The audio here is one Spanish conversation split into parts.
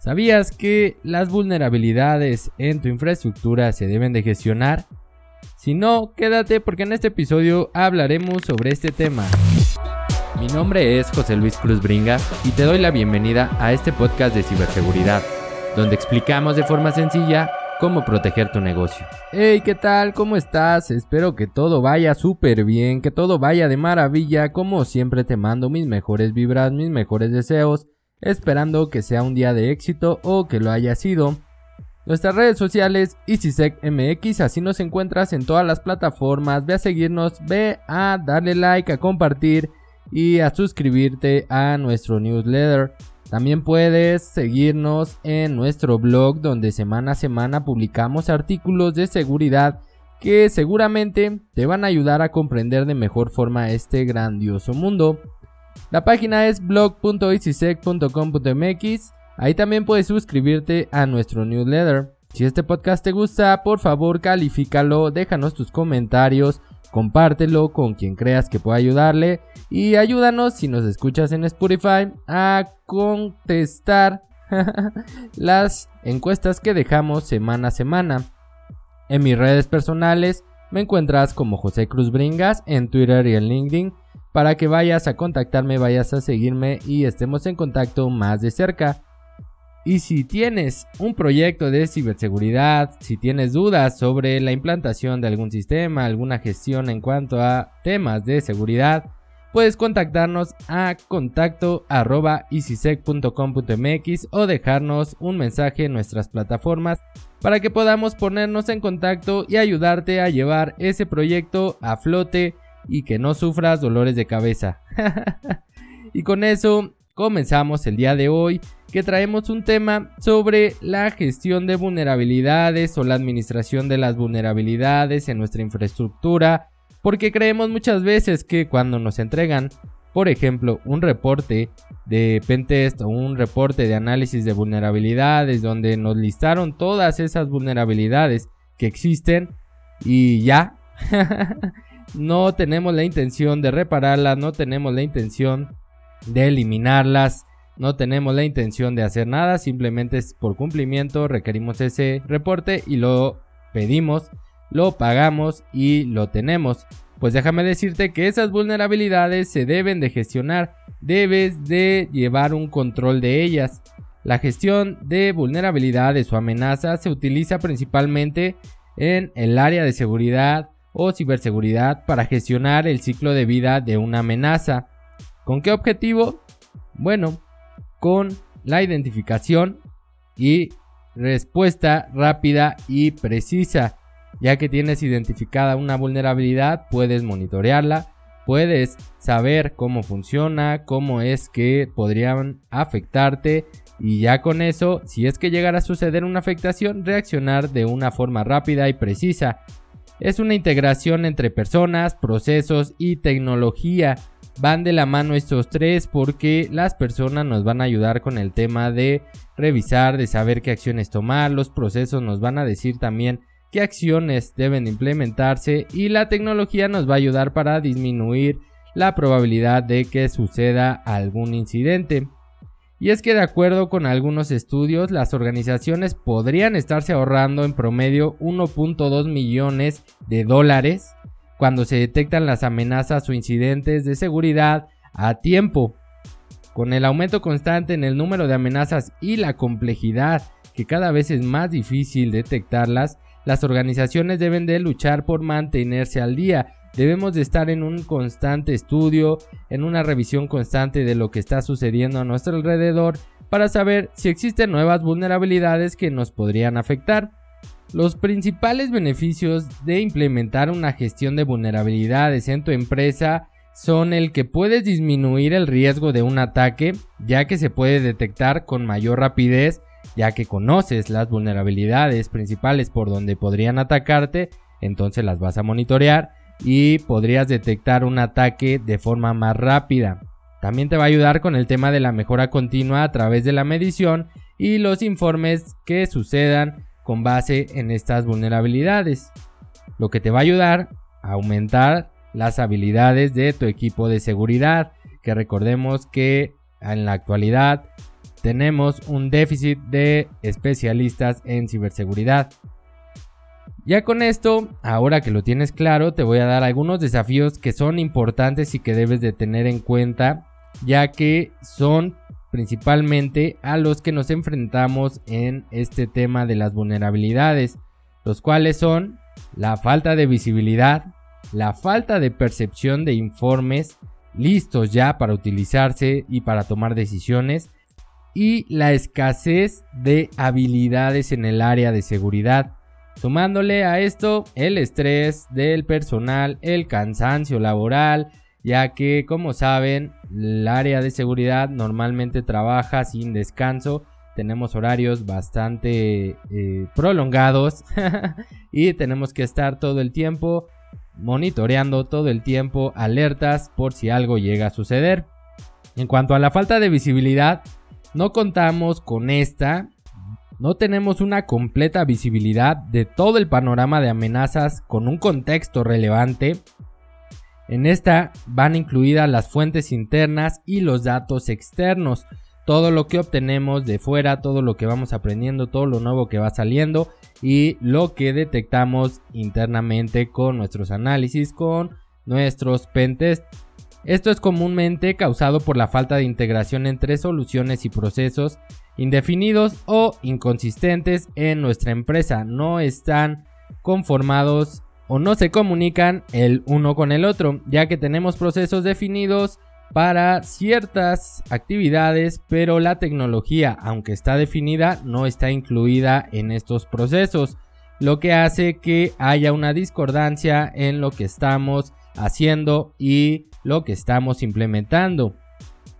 ¿Sabías que las vulnerabilidades en tu infraestructura se deben de gestionar? Si no, quédate porque en este episodio hablaremos sobre este tema. Mi nombre es José Luis Cruz Bringa y te doy la bienvenida a este podcast de ciberseguridad, donde explicamos de forma sencilla cómo proteger tu negocio. Hey, ¿qué tal? ¿Cómo estás? Espero que todo vaya súper bien, que todo vaya de maravilla. Como siempre te mando mis mejores vibras, mis mejores deseos esperando que sea un día de éxito o que lo haya sido. Nuestras redes sociales EasySecMX, así nos encuentras en todas las plataformas. Ve a seguirnos, ve a darle like, a compartir y a suscribirte a nuestro newsletter. También puedes seguirnos en nuestro blog donde semana a semana publicamos artículos de seguridad que seguramente te van a ayudar a comprender de mejor forma este grandioso mundo. La página es blog.easysec.com.mx. Ahí también puedes suscribirte a nuestro newsletter. Si este podcast te gusta, por favor califícalo, déjanos tus comentarios, compártelo con quien creas que pueda ayudarle y ayúdanos si nos escuchas en Spotify a contestar las encuestas que dejamos semana a semana. En mis redes personales me encuentras como José Cruz Bringas en Twitter y en LinkedIn para que vayas a contactarme, vayas a seguirme y estemos en contacto más de cerca. Y si tienes un proyecto de ciberseguridad, si tienes dudas sobre la implantación de algún sistema, alguna gestión en cuanto a temas de seguridad, puedes contactarnos a contacto o dejarnos un mensaje en nuestras plataformas para que podamos ponernos en contacto y ayudarte a llevar ese proyecto a flote y que no sufras dolores de cabeza. y con eso comenzamos el día de hoy que traemos un tema sobre la gestión de vulnerabilidades o la administración de las vulnerabilidades en nuestra infraestructura porque creemos muchas veces que cuando nos entregan por ejemplo, un reporte de pentest o un reporte de análisis de vulnerabilidades donde nos listaron todas esas vulnerabilidades que existen y ya no tenemos la intención de repararlas, no tenemos la intención de eliminarlas, no tenemos la intención de hacer nada, simplemente es por cumplimiento requerimos ese reporte y lo pedimos, lo pagamos y lo tenemos. Pues déjame decirte que esas vulnerabilidades se deben de gestionar, debes de llevar un control de ellas. La gestión de vulnerabilidades o amenazas se utiliza principalmente en el área de seguridad, o ciberseguridad para gestionar el ciclo de vida de una amenaza. ¿Con qué objetivo? Bueno, con la identificación y respuesta rápida y precisa. Ya que tienes identificada una vulnerabilidad, puedes monitorearla, puedes saber cómo funciona, cómo es que podrían afectarte y ya con eso, si es que llegara a suceder una afectación, reaccionar de una forma rápida y precisa. Es una integración entre personas, procesos y tecnología. Van de la mano estos tres porque las personas nos van a ayudar con el tema de revisar, de saber qué acciones tomar, los procesos nos van a decir también qué acciones deben implementarse y la tecnología nos va a ayudar para disminuir la probabilidad de que suceda algún incidente. Y es que de acuerdo con algunos estudios, las organizaciones podrían estarse ahorrando en promedio 1.2 millones de dólares cuando se detectan las amenazas o incidentes de seguridad a tiempo. Con el aumento constante en el número de amenazas y la complejidad que cada vez es más difícil detectarlas, las organizaciones deben de luchar por mantenerse al día Debemos de estar en un constante estudio, en una revisión constante de lo que está sucediendo a nuestro alrededor para saber si existen nuevas vulnerabilidades que nos podrían afectar. Los principales beneficios de implementar una gestión de vulnerabilidades en tu empresa son el que puedes disminuir el riesgo de un ataque, ya que se puede detectar con mayor rapidez, ya que conoces las vulnerabilidades principales por donde podrían atacarte, entonces las vas a monitorear y podrías detectar un ataque de forma más rápida. También te va a ayudar con el tema de la mejora continua a través de la medición y los informes que sucedan con base en estas vulnerabilidades. Lo que te va a ayudar a aumentar las habilidades de tu equipo de seguridad, que recordemos que en la actualidad tenemos un déficit de especialistas en ciberseguridad. Ya con esto, ahora que lo tienes claro, te voy a dar algunos desafíos que son importantes y que debes de tener en cuenta, ya que son principalmente a los que nos enfrentamos en este tema de las vulnerabilidades, los cuales son la falta de visibilidad, la falta de percepción de informes listos ya para utilizarse y para tomar decisiones, y la escasez de habilidades en el área de seguridad. Sumándole a esto el estrés del personal, el cansancio laboral, ya que como saben el área de seguridad normalmente trabaja sin descanso, tenemos horarios bastante eh, prolongados y tenemos que estar todo el tiempo monitoreando todo el tiempo alertas por si algo llega a suceder. En cuanto a la falta de visibilidad, no contamos con esta, no tenemos una completa visibilidad de todo el panorama de amenazas con un contexto relevante. En esta van incluidas las fuentes internas y los datos externos, todo lo que obtenemos de fuera, todo lo que vamos aprendiendo, todo lo nuevo que va saliendo y lo que detectamos internamente con nuestros análisis, con nuestros pentests. Esto es comúnmente causado por la falta de integración entre soluciones y procesos indefinidos o inconsistentes en nuestra empresa. No están conformados o no se comunican el uno con el otro, ya que tenemos procesos definidos para ciertas actividades, pero la tecnología, aunque está definida, no está incluida en estos procesos, lo que hace que haya una discordancia en lo que estamos haciendo y lo que estamos implementando.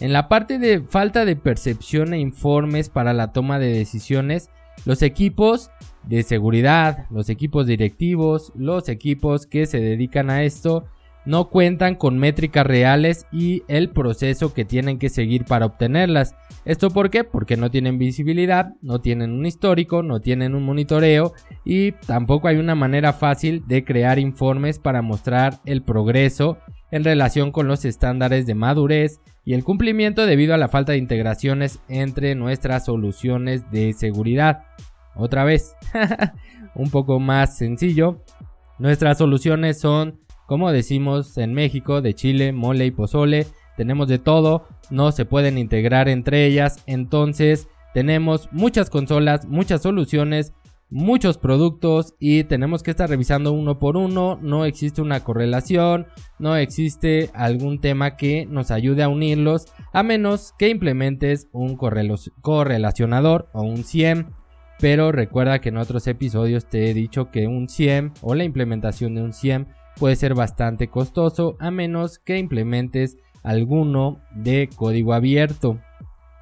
En la parte de falta de percepción e informes para la toma de decisiones, los equipos de seguridad, los equipos directivos, los equipos que se dedican a esto, no cuentan con métricas reales y el proceso que tienen que seguir para obtenerlas. ¿Esto por qué? Porque no tienen visibilidad, no tienen un histórico, no tienen un monitoreo y tampoco hay una manera fácil de crear informes para mostrar el progreso en relación con los estándares de madurez y el cumplimiento debido a la falta de integraciones entre nuestras soluciones de seguridad. Otra vez, un poco más sencillo, nuestras soluciones son, como decimos en México, de chile, mole y pozole, tenemos de todo, no se pueden integrar entre ellas, entonces tenemos muchas consolas, muchas soluciones muchos productos y tenemos que estar revisando uno por uno. No existe una correlación, no existe algún tema que nos ayude a unirlos, a menos que implementes un correlacionador o un CIEM. Pero recuerda que en otros episodios te he dicho que un CIEM o la implementación de un CIEM puede ser bastante costoso a menos que implementes alguno de código abierto.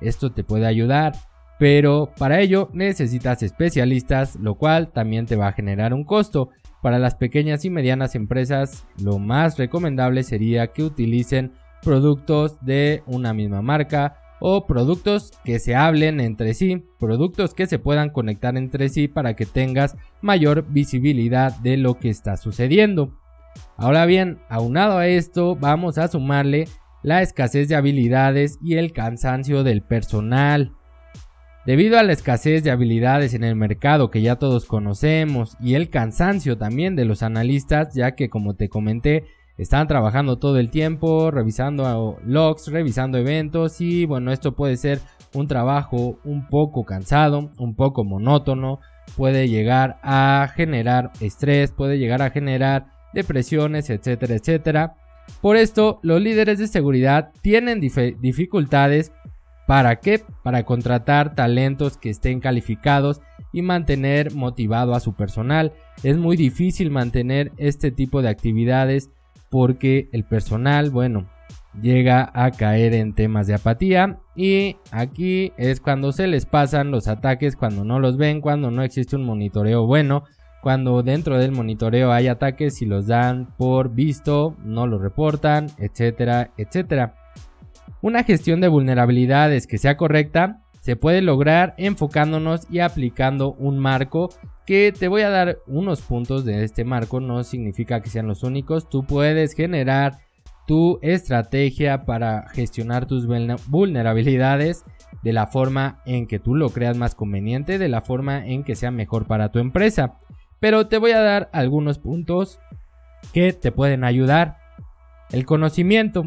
Esto te puede ayudar pero para ello necesitas especialistas, lo cual también te va a generar un costo. Para las pequeñas y medianas empresas, lo más recomendable sería que utilicen productos de una misma marca o productos que se hablen entre sí, productos que se puedan conectar entre sí para que tengas mayor visibilidad de lo que está sucediendo. Ahora bien, aunado a esto, vamos a sumarle la escasez de habilidades y el cansancio del personal. Debido a la escasez de habilidades en el mercado que ya todos conocemos y el cansancio también de los analistas, ya que como te comenté, están trabajando todo el tiempo, revisando logs, revisando eventos y bueno, esto puede ser un trabajo un poco cansado, un poco monótono, puede llegar a generar estrés, puede llegar a generar depresiones, etcétera, etcétera. Por esto, los líderes de seguridad tienen dificultades ¿Para qué? Para contratar talentos que estén calificados y mantener motivado a su personal. Es muy difícil mantener este tipo de actividades porque el personal, bueno, llega a caer en temas de apatía y aquí es cuando se les pasan los ataques, cuando no los ven, cuando no existe un monitoreo bueno, cuando dentro del monitoreo hay ataques y los dan por visto, no lo reportan, etcétera, etcétera. Una gestión de vulnerabilidades que sea correcta se puede lograr enfocándonos y aplicando un marco que te voy a dar unos puntos de este marco, no significa que sean los únicos, tú puedes generar tu estrategia para gestionar tus vulnerabilidades de la forma en que tú lo creas más conveniente, de la forma en que sea mejor para tu empresa. Pero te voy a dar algunos puntos que te pueden ayudar. El conocimiento.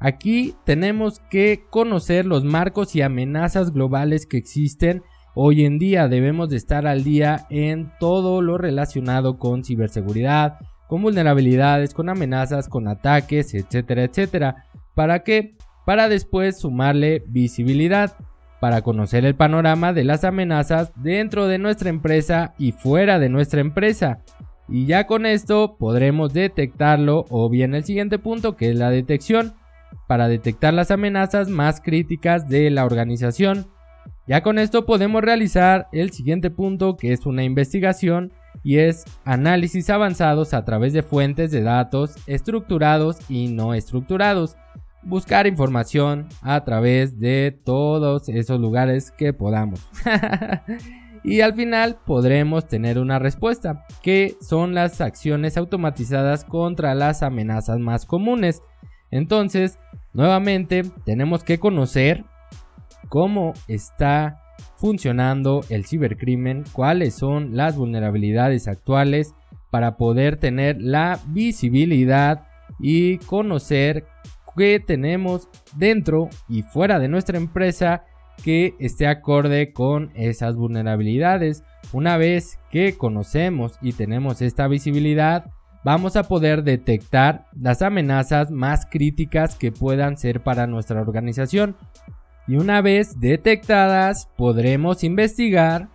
Aquí tenemos que conocer los marcos y amenazas globales que existen. Hoy en día debemos de estar al día en todo lo relacionado con ciberseguridad, con vulnerabilidades, con amenazas, con ataques, etcétera, etcétera. ¿Para qué? Para después sumarle visibilidad, para conocer el panorama de las amenazas dentro de nuestra empresa y fuera de nuestra empresa. Y ya con esto podremos detectarlo o bien el siguiente punto que es la detección para detectar las amenazas más críticas de la organización. Ya con esto podemos realizar el siguiente punto que es una investigación y es análisis avanzados a través de fuentes de datos estructurados y no estructurados. Buscar información a través de todos esos lugares que podamos. y al final podremos tener una respuesta, que son las acciones automatizadas contra las amenazas más comunes. Entonces, nuevamente tenemos que conocer cómo está funcionando el cibercrimen, cuáles son las vulnerabilidades actuales para poder tener la visibilidad y conocer qué tenemos dentro y fuera de nuestra empresa que esté acorde con esas vulnerabilidades. Una vez que conocemos y tenemos esta visibilidad, vamos a poder detectar las amenazas más críticas que puedan ser para nuestra organización. Y una vez detectadas, podremos investigar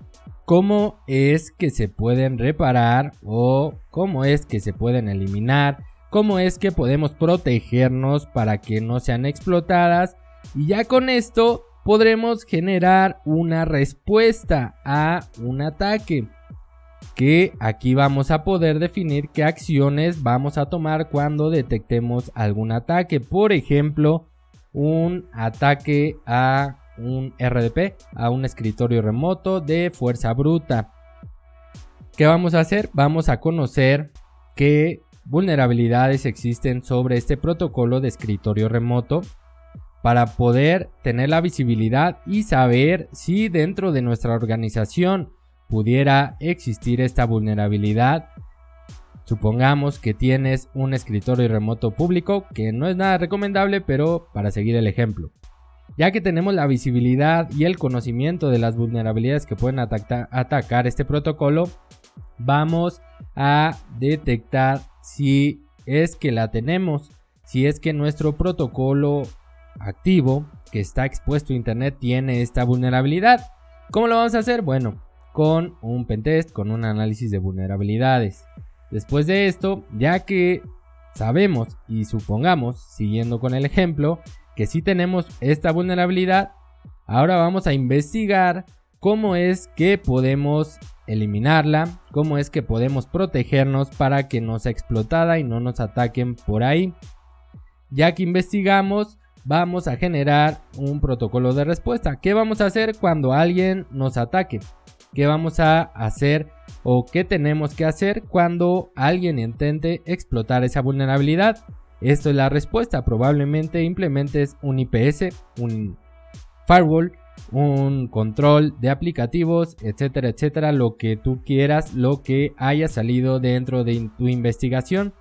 cómo es que se pueden reparar o cómo es que se pueden eliminar, cómo es que podemos protegernos para que no sean explotadas. Y ya con esto podremos generar una respuesta a un ataque. Que aquí vamos a poder definir qué acciones vamos a tomar cuando detectemos algún ataque. Por ejemplo, un ataque a un RDP, a un escritorio remoto de fuerza bruta. ¿Qué vamos a hacer? Vamos a conocer qué vulnerabilidades existen sobre este protocolo de escritorio remoto para poder tener la visibilidad y saber si dentro de nuestra organización pudiera existir esta vulnerabilidad. Supongamos que tienes un escritorio remoto público, que no es nada recomendable, pero para seguir el ejemplo. Ya que tenemos la visibilidad y el conocimiento de las vulnerabilidades que pueden atacar este protocolo, vamos a detectar si es que la tenemos, si es que nuestro protocolo activo que está expuesto a internet tiene esta vulnerabilidad. ¿Cómo lo vamos a hacer? Bueno, con un pentest, con un análisis de vulnerabilidades. Después de esto, ya que sabemos y supongamos, siguiendo con el ejemplo, que si tenemos esta vulnerabilidad, ahora vamos a investigar cómo es que podemos eliminarla, cómo es que podemos protegernos para que no sea explotada y no nos ataquen por ahí. Ya que investigamos, vamos a generar un protocolo de respuesta. ¿Qué vamos a hacer cuando alguien nos ataque? ¿Qué vamos a hacer o qué tenemos que hacer cuando alguien intente explotar esa vulnerabilidad? Esto es la respuesta. Probablemente implementes un IPS, un firewall, un control de aplicativos, etcétera, etcétera, lo que tú quieras, lo que haya salido dentro de tu investigación.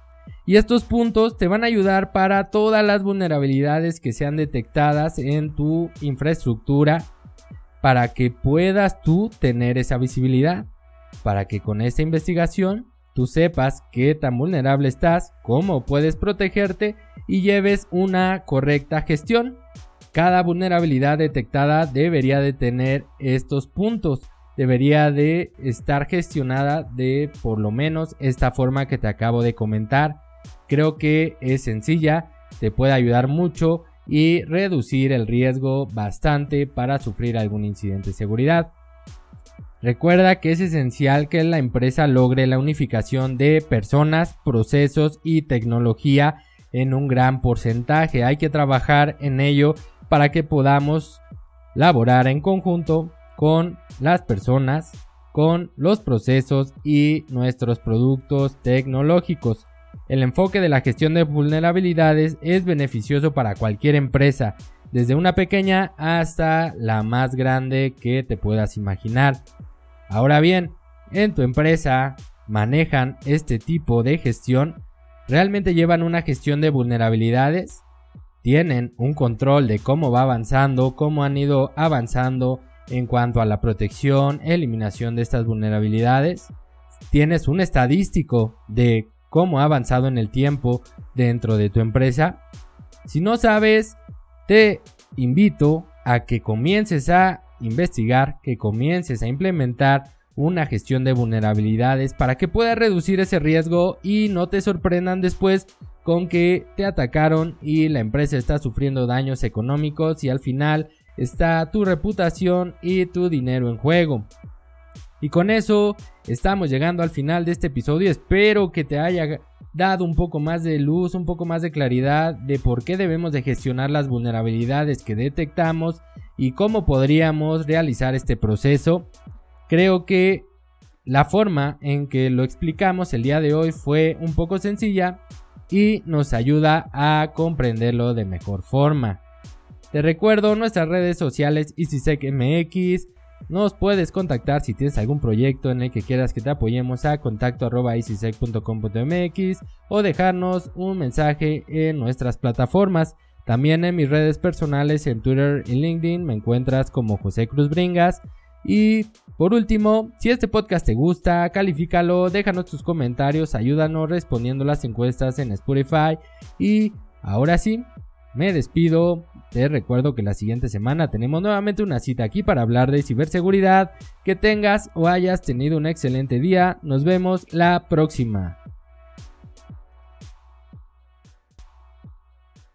Y estos puntos te van a ayudar para todas las vulnerabilidades que sean detectadas en tu infraestructura para que puedas tú tener esa visibilidad, para que con esta investigación tú sepas qué tan vulnerable estás, cómo puedes protegerte y lleves una correcta gestión. Cada vulnerabilidad detectada debería de tener estos puntos, debería de estar gestionada de por lo menos esta forma que te acabo de comentar Creo que es sencilla, te puede ayudar mucho y reducir el riesgo bastante para sufrir algún incidente de seguridad. Recuerda que es esencial que la empresa logre la unificación de personas, procesos y tecnología en un gran porcentaje. Hay que trabajar en ello para que podamos laborar en conjunto con las personas, con los procesos y nuestros productos tecnológicos. El enfoque de la gestión de vulnerabilidades es beneficioso para cualquier empresa, desde una pequeña hasta la más grande que te puedas imaginar. Ahora bien, en tu empresa manejan este tipo de gestión, realmente llevan una gestión de vulnerabilidades, tienen un control de cómo va avanzando, cómo han ido avanzando en cuanto a la protección, eliminación de estas vulnerabilidades. Tienes un estadístico de cómo ha avanzado en el tiempo dentro de tu empresa. Si no sabes, te invito a que comiences a investigar, que comiences a implementar una gestión de vulnerabilidades para que puedas reducir ese riesgo y no te sorprendan después con que te atacaron y la empresa está sufriendo daños económicos y al final está tu reputación y tu dinero en juego. Y con eso estamos llegando al final de este episodio. Espero que te haya dado un poco más de luz, un poco más de claridad de por qué debemos de gestionar las vulnerabilidades que detectamos y cómo podríamos realizar este proceso. Creo que la forma en que lo explicamos el día de hoy fue un poco sencilla y nos ayuda a comprenderlo de mejor forma. Te recuerdo nuestras redes sociales EasySecMX, nos puedes contactar si tienes algún proyecto en el que quieras que te apoyemos a contacto o dejarnos un mensaje en nuestras plataformas. También en mis redes personales en Twitter y LinkedIn me encuentras como José Cruz Bringas. Y por último, si este podcast te gusta, califícalo, déjanos tus comentarios, ayúdanos respondiendo las encuestas en Spotify. Y ahora sí, me despido. Te recuerdo que la siguiente semana tenemos nuevamente una cita aquí para hablar de ciberseguridad. Que tengas o hayas tenido un excelente día. Nos vemos la próxima.